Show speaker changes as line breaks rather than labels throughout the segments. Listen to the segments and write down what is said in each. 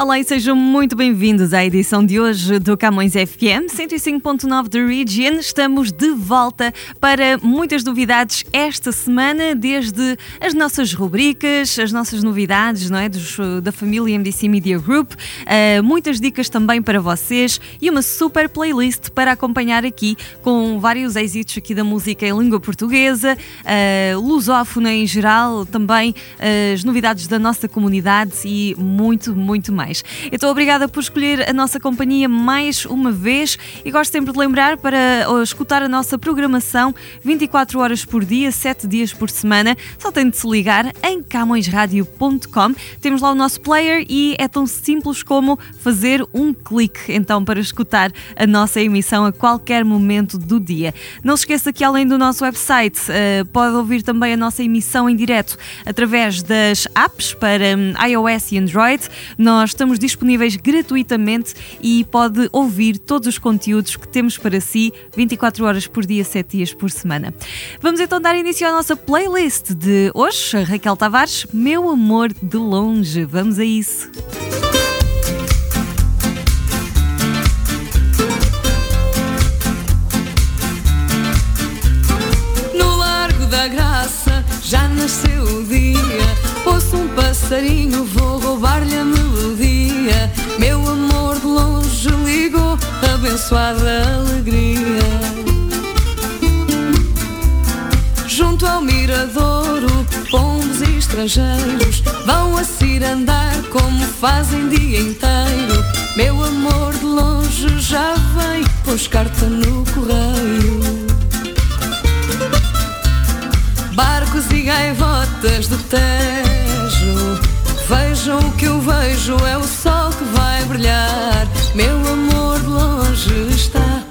Olá e sejam muito bem-vindos à edição de hoje do Camões FM 105.9 da Region. Estamos de volta para muitas novidades esta semana, desde as nossas rubricas, as nossas novidades não é? Dos, da família MDC Media Group, uh, muitas dicas também para vocês e uma super playlist para acompanhar aqui com vários êxitos aqui da música em língua portuguesa, uh, lusófona em geral, também uh, as novidades da nossa comunidade e muito, muito mais mais. Então, obrigada por escolher a nossa companhia mais uma vez e gosto sempre de lembrar para escutar a nossa programação 24 horas por dia, 7 dias por semana. Só tem de se ligar em camõesradio.com. Temos lá o nosso player e é tão simples como fazer um clique então para escutar a nossa emissão a qualquer momento do dia. Não se esqueça que além do nosso website, uh, pode ouvir também a nossa emissão em direto através das apps para um, iOS e Android. Nós estamos disponíveis gratuitamente e pode ouvir todos os conteúdos que temos para si 24 horas por dia, 7 dias por semana. Vamos então dar início à nossa playlist de hoje. Raquel Tavares, Meu Amor de Longe. Vamos a isso.
Já nasceu o dia. Ouço um passarinho, vou roubar-lhe Abençoada alegria. Junto ao miradouro Pombos e estrangeiros Vão a cirandar Como fazem dia inteiro. Meu amor de longe já vem Pôs carta no correio. Barcos e gaivotas do Tejo Vejam o que eu vejo, é o sol que vai brilhar. Meu amor de longe está,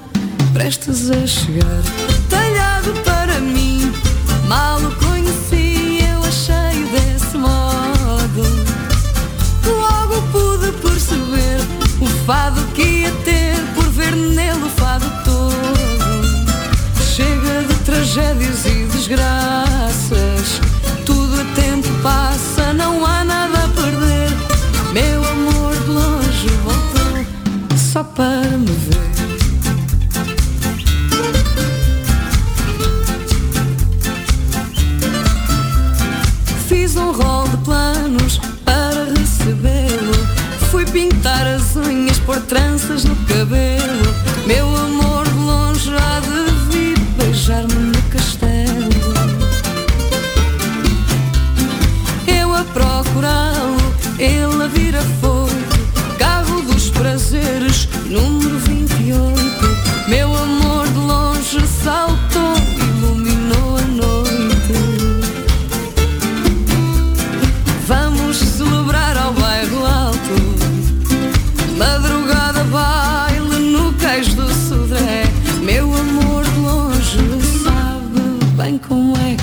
prestes a chegar. Talhado para mim, mal o conheci, eu achei desse modo. Logo pude perceber o fado que ia ter, por ver nele o fado todo. Chega de tragédias e desgraças,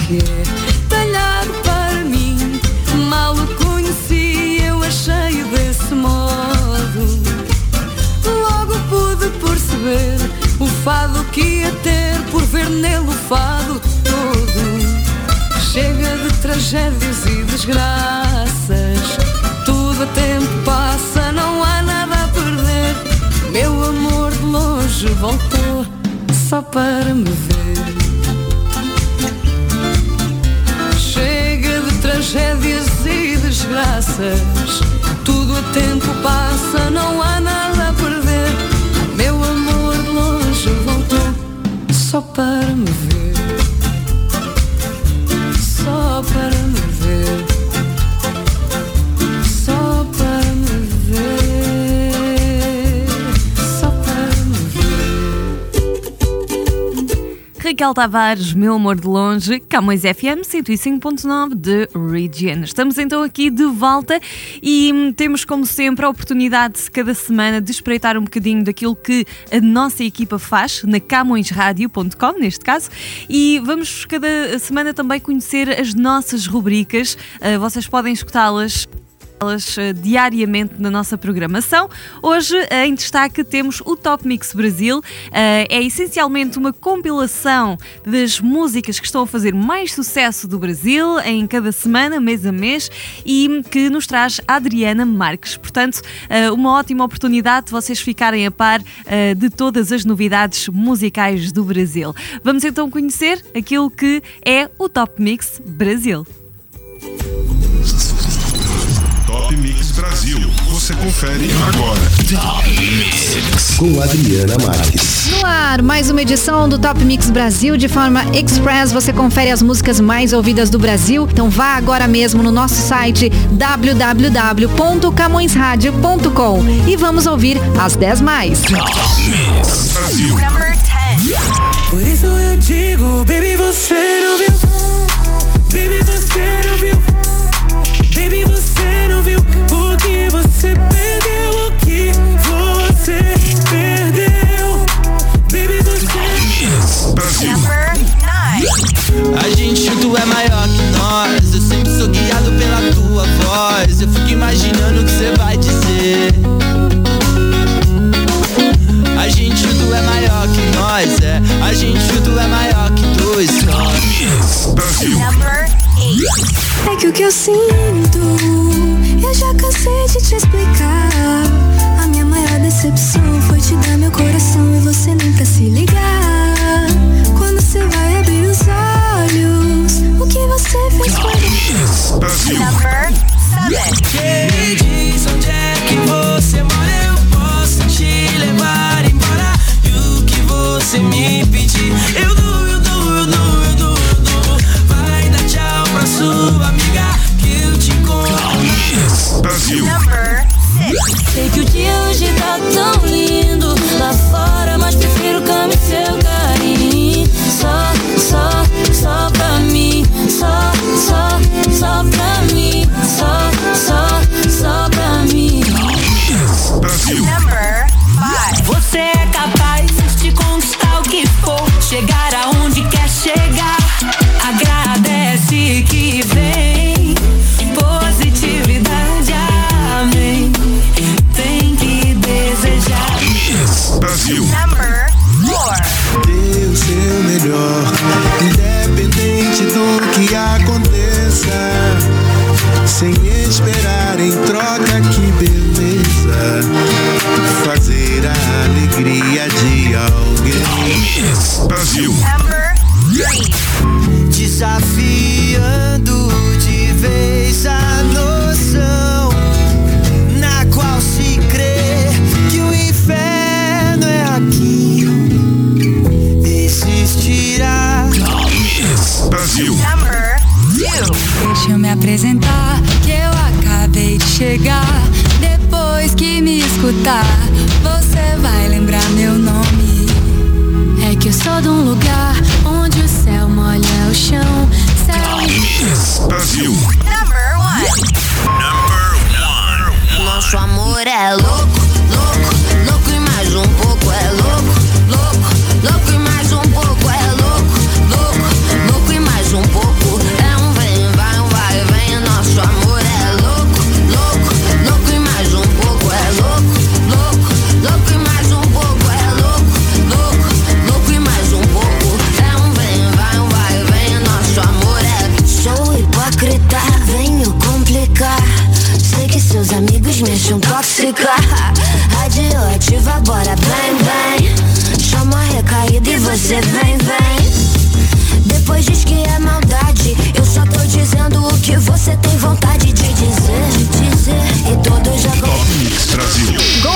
como é que é. perceber o fado que ia ter por ver nele o fado todo. Chega de tragédias e desgraças, tudo a tempo passa, não há nada a perder. Meu amor de longe voltou só para me ver. Tudo a tempo passa, não há nada a perder. Meu amor de longe voltou só para me ver.
Raquel Tavares, Meu Amor de Longe, Camões FM 105.9 de Region. Estamos então aqui de volta e temos, como sempre, a oportunidade cada semana de espreitar um bocadinho daquilo que a nossa equipa faz na camõesradio.com, neste caso, e vamos cada semana também conhecer as nossas rubricas. Uh, vocês podem escutá-las eh, diariamente na nossa programação. Hoje, eh, em destaque, temos o Top Mix Brasil. Eh, é essencialmente uma compilação das músicas que estão a fazer mais sucesso do Brasil em cada semana, mês a mês, e que nos traz Adriana Marques. Portanto, uma ótima oportunidade de vocês ficarem a par de todas as novidades musicais do Brasil. Vamos então conhecer aquilo que é o Top Mix Brasil.
Top Mix Brasil. Você confere agora. Top
Mix. Com Adriana Marques.
No ar, mais uma edição do Top Mix Brasil de forma express. Você confere as músicas mais ouvidas do Brasil. Então vá agora mesmo no nosso site www.camõesradio.com e vamos ouvir as 10 mais. Top Mix Brasil.
Por isso eu digo, baby, você não viu. Baby, você perdeu, o que você perdeu. Baby, você.
Brasil.
A gente junto é maior que nós. Eu sempre sou guiado pela tua voz. Eu fico imaginando o que você vai dizer. A gente junto é maior que nós, é. A gente junto é maior que dois só.
Brasil.
É que o que eu sinto, eu já cansei de te explicar. A minha maior decepção foi te dar meu coração e você nem pra se ligar. Quando você vai abrir os olhos, o que você fez
comigo? Number sou de um lugar onde o céu molha o chão. Céu
Brasil.
Nosso amor é louco,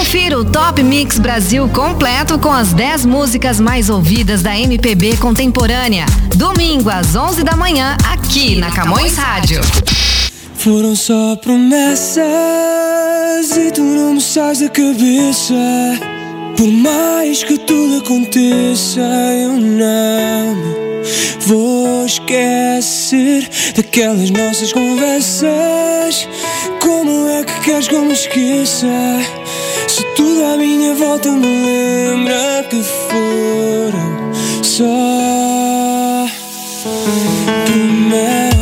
Confira o Top Mix Brasil completo com as 10 músicas mais ouvidas da MPB contemporânea. Domingo às 11 da manhã, aqui na Camões Rádio.
Foram só promessas e tu não me sais da cabeça. Por mais que tudo aconteça, eu não Vou esquecer daquelas nossas conversas. Como é que queres que eu me esqueça? Se tudo à minha volta me lembra que foram só primeiras.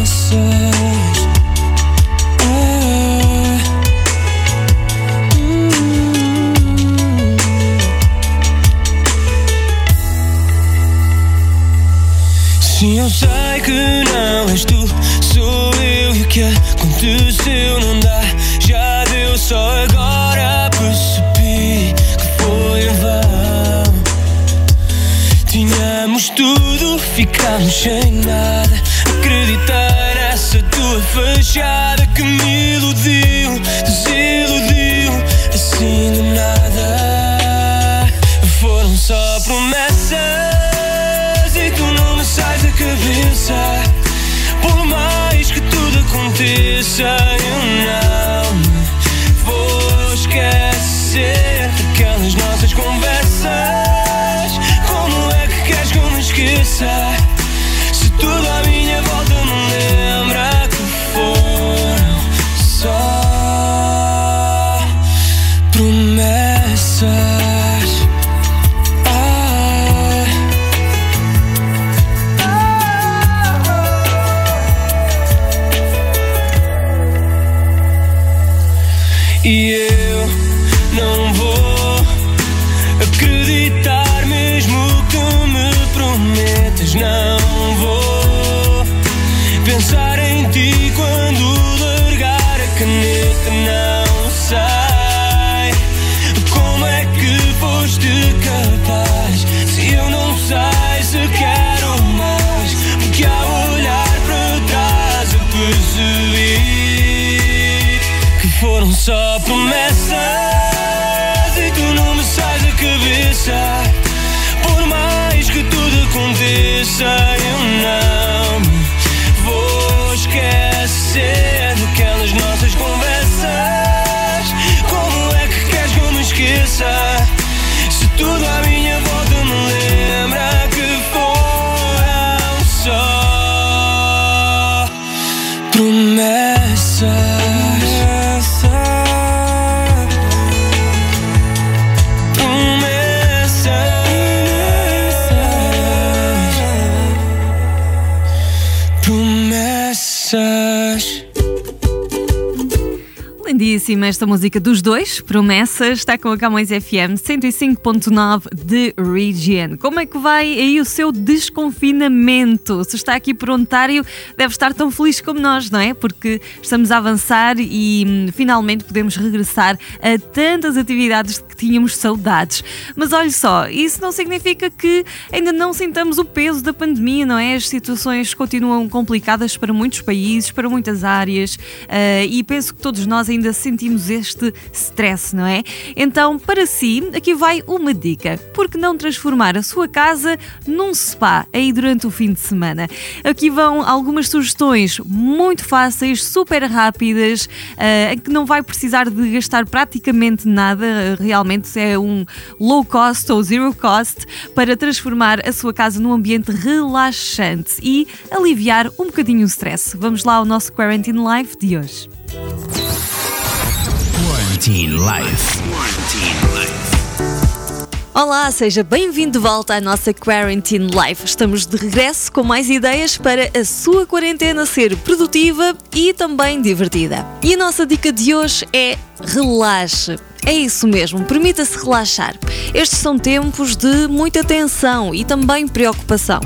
Que não és tu, sou eu e o que aconteceu não dá. Já deu, só agora percebi que foi em vão. Tínhamos tudo, ficámos sem nada. Acreditar nessa tua fachada que me iludiu, desiludiu, assim de nada. Aconteça, eu não E eu não vou acreditar mesmo que me prometas. Não
Lindíssima esta música dos dois, Promessas, está com a Camões FM 105.9 de Region. Como é que vai aí o seu desconfinamento? Se está aqui por Ontário, deve estar tão feliz como nós, não é? Porque estamos a avançar e hum, finalmente podemos regressar a tantas atividades de que tínhamos saudades. Mas olha só, isso não significa que ainda não sintamos o peso da pandemia, não é? As situações continuam complicadas para muitos países, para muitas áreas ah, e penso que todos nós ainda sentimos este stress, não é? Então, para si, aqui vai uma dica. Por que não transformar a sua casa num spa aí durante o fim de semana? Aqui vão algumas sugestões muito fáceis, super rápidas, em que não vai precisar de gastar praticamente nada, realmente é um low cost ou zero cost para transformar a sua casa num ambiente relaxante e aliviar um bocadinho o stress. Vamos lá ao nosso Quarantine Live de hoje.
Quarantine Life. Quarantine Life.
Olá, seja bem-vindo de volta à nossa Quarantine Life. Estamos de regresso com mais ideias para a sua quarentena ser produtiva e também divertida. E a nossa dica de hoje é relaxe. É isso mesmo, permita-se relaxar. Estes são tempos de muita tensão e também preocupação.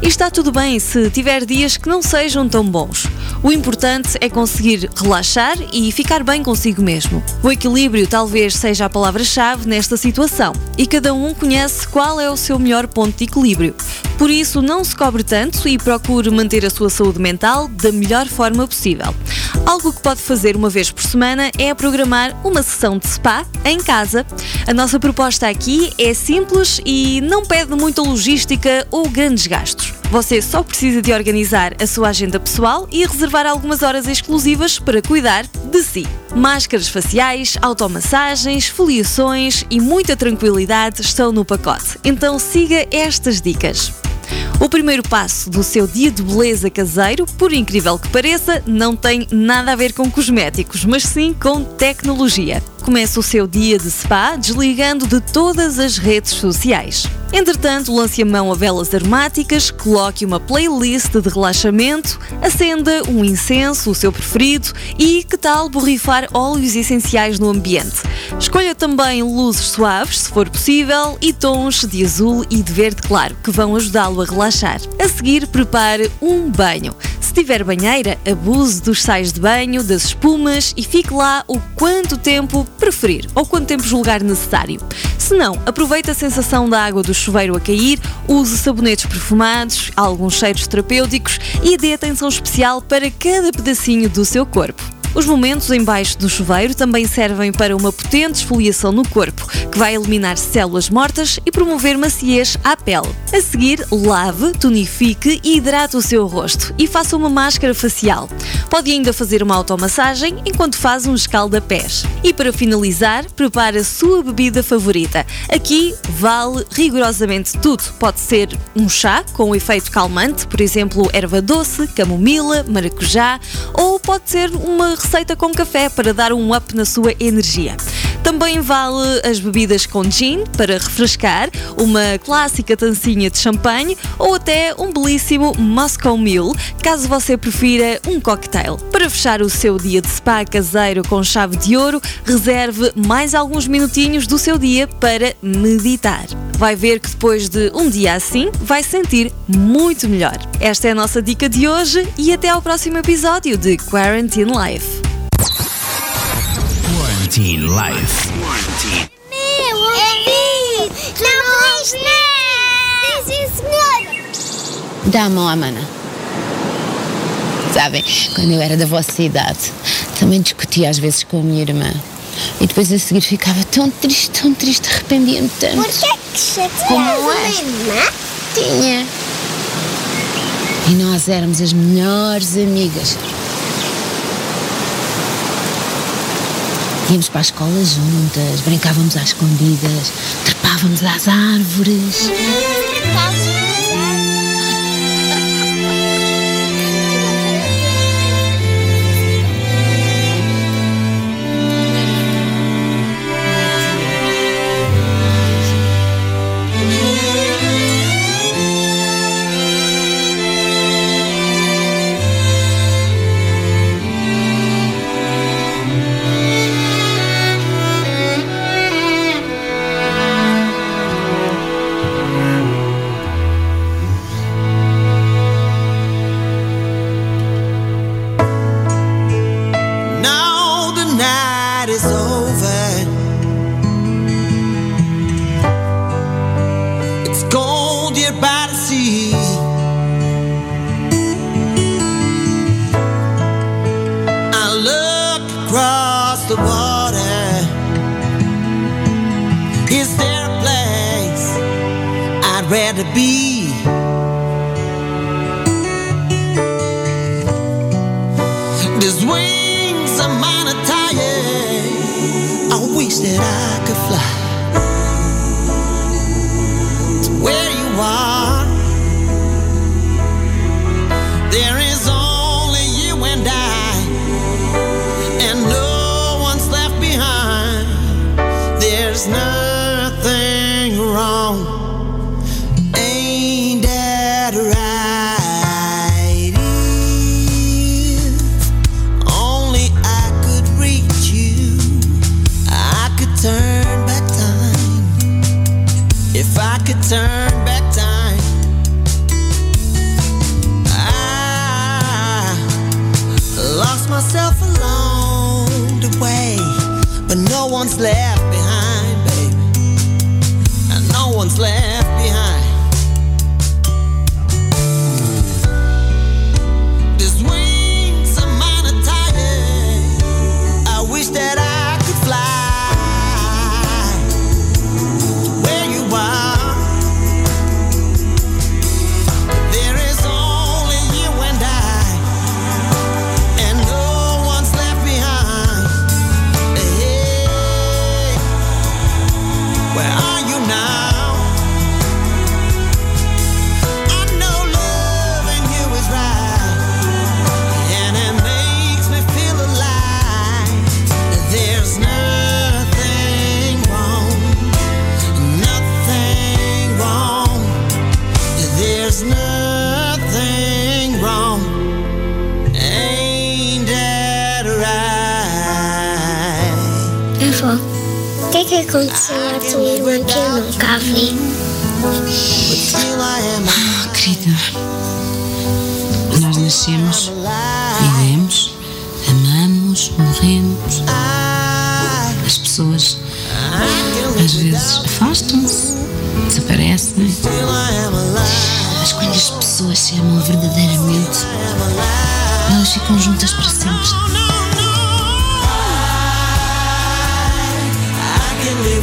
E está tudo bem se tiver dias que não sejam tão bons. O importante é conseguir relaxar e ficar bem consigo mesmo. O equilíbrio talvez seja a palavra-chave nesta situação e cada um conhece qual é o seu melhor ponto de equilíbrio. Por isso, não se cobre tanto e procure manter a sua saúde mental da melhor forma possível. Algo que pode fazer uma vez por semana é programar uma sessão de spa em casa. A nossa proposta aqui é simples e não pede muita logística ou grandes gastos. Você só precisa de organizar a sua agenda pessoal e reservar algumas horas exclusivas para cuidar de si. Máscaras faciais, automassagens, foliações e muita tranquilidade estão no pacote. Então siga estas dicas. O primeiro passo do seu dia de beleza caseiro, por incrível que pareça, não tem nada a ver com cosméticos, mas sim com tecnologia. Começa o seu dia de spa desligando de todas as redes sociais. Entretanto, lance a mão a velas aromáticas, coloque uma playlist de relaxamento, acenda um incenso, o seu preferido, e que tal borrifar óleos essenciais no ambiente? Escolha também luzes suaves, se for possível, e tons de azul e de verde claro, que vão ajudá-lo a relaxar. A seguir, prepare um banho. Tiver banheira, abuse dos sais de banho, das espumas e fique lá o quanto tempo preferir ou quanto tempo julgar necessário. Se não, aproveite a sensação da água do chuveiro a cair, use sabonetes perfumados, alguns cheiros terapêuticos e dê atenção especial para cada pedacinho do seu corpo. Os momentos embaixo do chuveiro também servem para uma potente esfoliação no corpo, que vai eliminar células mortas e promover maciez à pele. A seguir, lave, tonifique e hidrate o seu rosto e faça uma máscara facial. Pode ainda fazer uma automassagem enquanto faz um escalda-pés. E para finalizar, prepare a sua bebida favorita. Aqui vale rigorosamente tudo. Pode ser um chá com efeito calmante, por exemplo, erva doce, camomila, maracujá, ou pode ser uma receita com café para dar um up na sua energia. Também vale as bebidas com gin para refrescar, uma clássica tancinha de champanhe ou até um belíssimo Moscow Mule, caso você prefira um cocktail. Para fechar o seu dia de spa caseiro com chave de ouro, reserve mais alguns minutinhos do seu dia para meditar. Vai ver que depois de um dia assim, vai sentir muito melhor. Esta é a nossa dica de hoje e até ao próximo episódio de Quarantine Life.
Quarantine Life.
Meu, ouvi! Não fiz nada! Diz isso, senhora!
Dá a mão à mana. Sabem, quando eu era da vossa idade, também discutia às vezes com a minha irmã. E depois a seguir ficava tão triste, tão triste, arrependia-me tanto.
Porquê que chateas
Como
uma
é?
irmã?
Tinha. E nós éramos as melhores amigas. Íamos para a escola juntas, brincávamos às escondidas, trepávamos às árvores.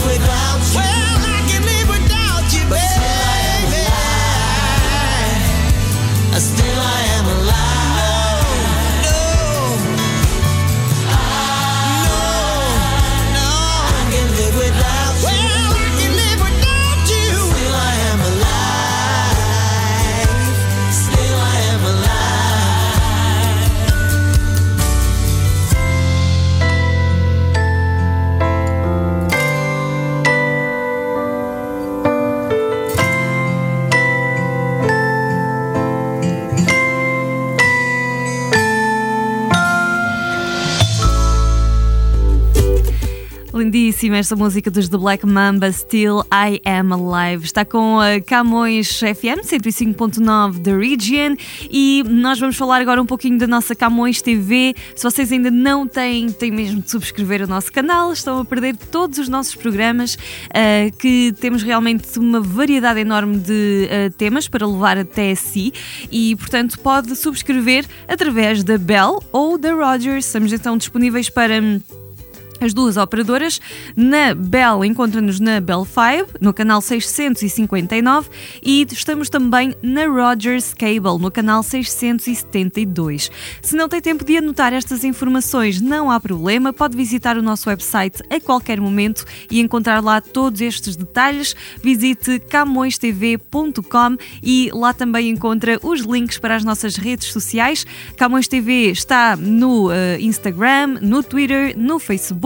Still
Lindíssima esta música dos The Black Mamba, Still I Am Alive. Está com a Camões FM 105.9 da Region e nós vamos falar agora um pouquinho da nossa Camões TV. Se vocês ainda não têm, têm mesmo de subscrever o nosso canal, estão a perder todos os nossos programas, ah, que temos realmente uma variedade enorme de ah, temas para levar até si e, portanto, pode subscrever através da Bell ou da Rogers. Estamos então disponíveis para. As duas operadoras. Na Bell, encontra-nos na Bell 5, no canal 659, e estamos também na Rogers Cable, no canal 672. Se não tem tempo de anotar estas informações, não há problema, pode visitar o nosso website a qualquer momento e encontrar lá todos estes detalhes. Visite camõestv.com e lá também encontra os links para as nossas redes sociais. Camões TV está no eh, Instagram, no Twitter, no Facebook.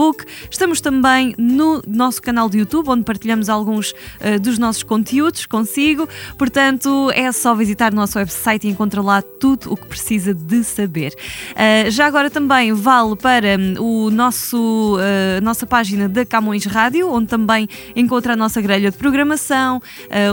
Estamos também no nosso canal de YouTube, onde partilhamos alguns eh, dos nossos conteúdos consigo. Portanto, é só visitar o nosso website e encontra lá tudo o que precisa de saber. Eh, já agora também vale para hum, o nosso, a nossa página da Camões Rádio, onde também encontra a nossa grelha de programação,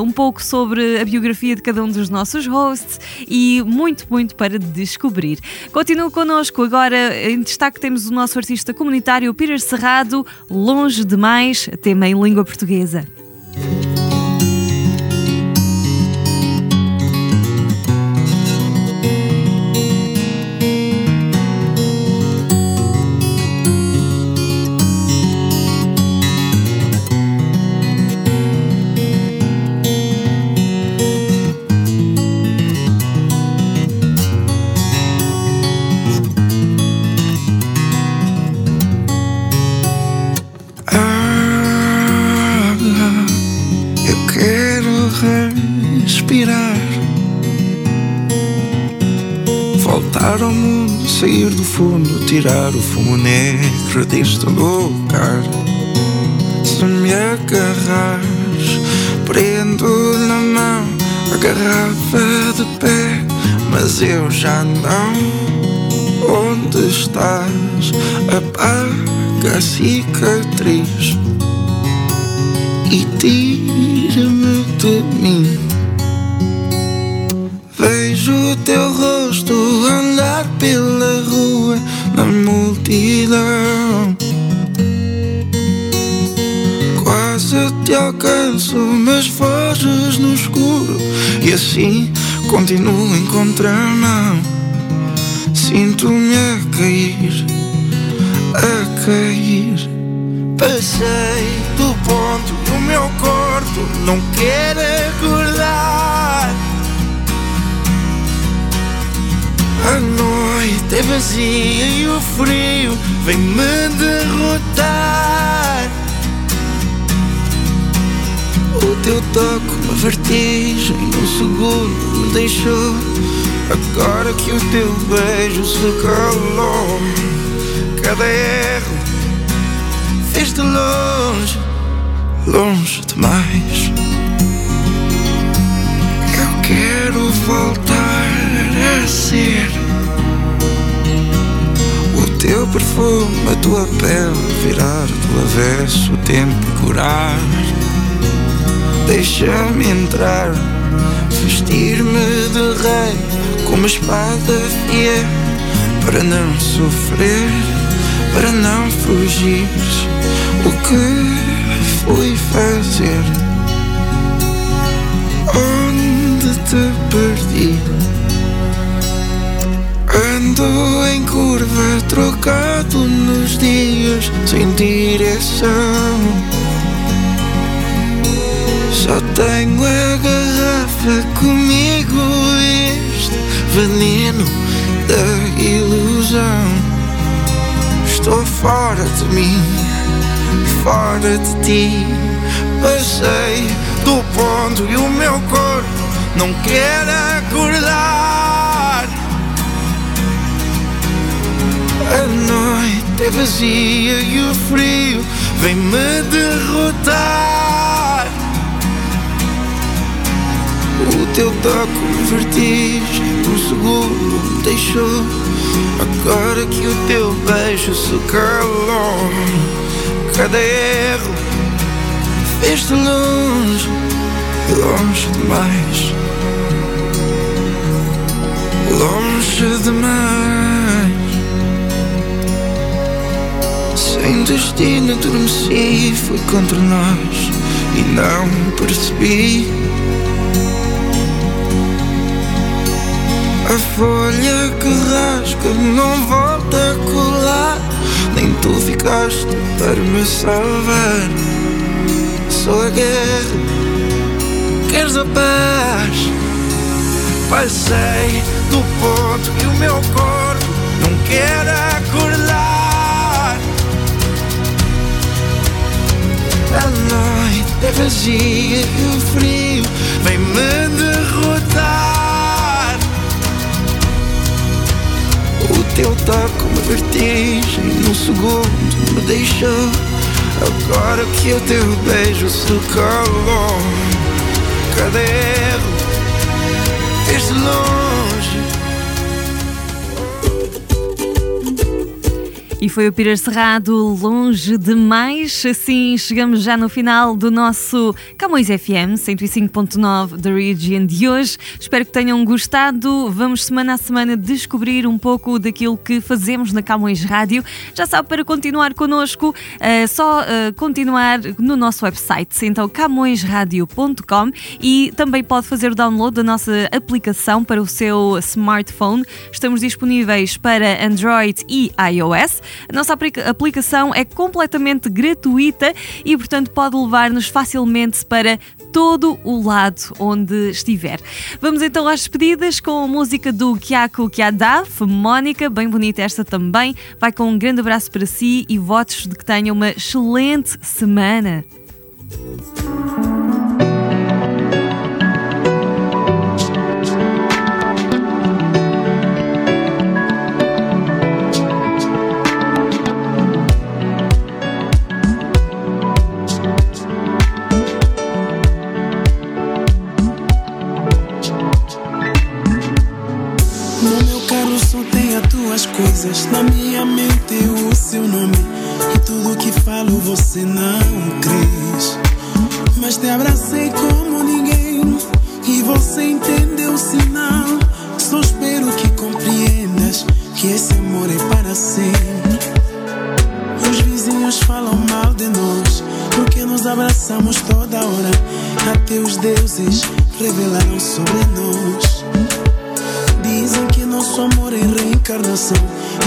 um pouco sobre a biografia de cada um dos nossos hosts e muito, muito para descobrir. Continua connosco agora, em destaque temos o nosso artista comunitário Peter Cerrado, Longe Demais, tema em língua portuguesa.
Respirar. Voltar ao mundo, sair do fundo, tirar o fumo negro deste lugar. Se me agarrares, prendo na mão a garrafa de pé, mas eu já não. Onde estás? Apaga a cicatriz e tira-me de mim. Vejo o teu rosto andar pela rua na multidão. Quase te alcanço, mas foges no escuro e assim continuo em contramão. Sinto-me a cair, a cair. Passei do ponto e o meu corpo não quer vazia e o frio vem me derrotar. O teu toque, uma vertigem, um segundo me deixou. Agora que o teu beijo se calou, cada erro fez de longe, longe demais. Eu quero voltar a ser teu perfume, a tua pele virar do avesso, o tempo curar. Deixa-me entrar, vestir-me de rei com uma espada fiel para não sofrer, para não fugir. O que fui fazer? Curva, trocado nos dias, sem direção. Só tenho a garrafa comigo, este veneno da ilusão. Estou fora de mim, fora de ti. Passei do ponto e o meu corpo não quer acordar. A noite é vazia e o frio vem me derrotar. O teu toque, vertigem, um segundo me deixou. Agora que o teu beijo se calou, cada erro fez-te longe, longe demais. Longe demais. Sem destino adormeci, fui contra nós e não percebi. A folha que rasga não volta a colar. Nem tu ficaste para me salvar. Sou a guerra, queres a paz? Passei do ponto que o meu corpo não quer acordar. A noite é vazia e o frio vem me derrotar. O teu toque, uma vertigem, num segundo me deixou. Agora que o teu beijo se calou, cada erro longe.
E foi o Peter Cerrado longe demais. Assim chegamos já no final do nosso Camões FM 105.9 da Region de hoje. Espero que tenham gostado. Vamos semana a semana descobrir um pouco daquilo que fazemos na Camões Rádio. Já sabe, para continuar connosco, é só eh, continuar no nosso website, então camõesradio.com e também pode fazer o download da nossa aplicação para o seu smartphone. Estamos disponíveis para Android e iOS. A nossa aplica- aplicação é completamente gratuita e, portanto, pode levar-nos facilmente para todo o lado onde estiver. Vamos então às despedidas com a música do Kiako Kiadaf, Mónica, bem bonita esta também. Vai com um grande abraço para si e votos de que tenha uma excelente semana.
Coisas. Na minha mente o seu nome. E tudo que falo você não crês. Mas te abracei como ninguém. E você entendeu o sinal. Só espero que compreendas que esse amor é para sempre. Os vizinhos falam mal de nós. Porque nos abraçamos toda hora. Até os deuses revelaram sobre nós. Nosso amor é reencarnação.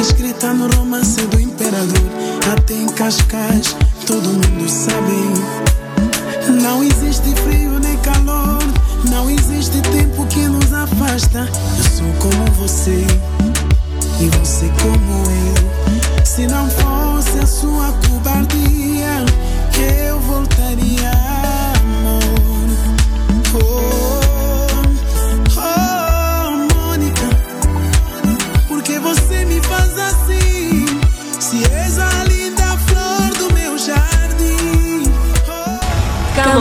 Escrita no romance do imperador. Até em Cascais todo mundo sabe. Não existe frio nem calor. Não existe tempo que nos afasta. Eu sou como você. E você como eu. Se não fosse a sua cobardia Eu voltaria amor. Oh,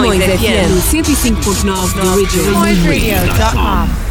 Camões FM 105.9 da Region.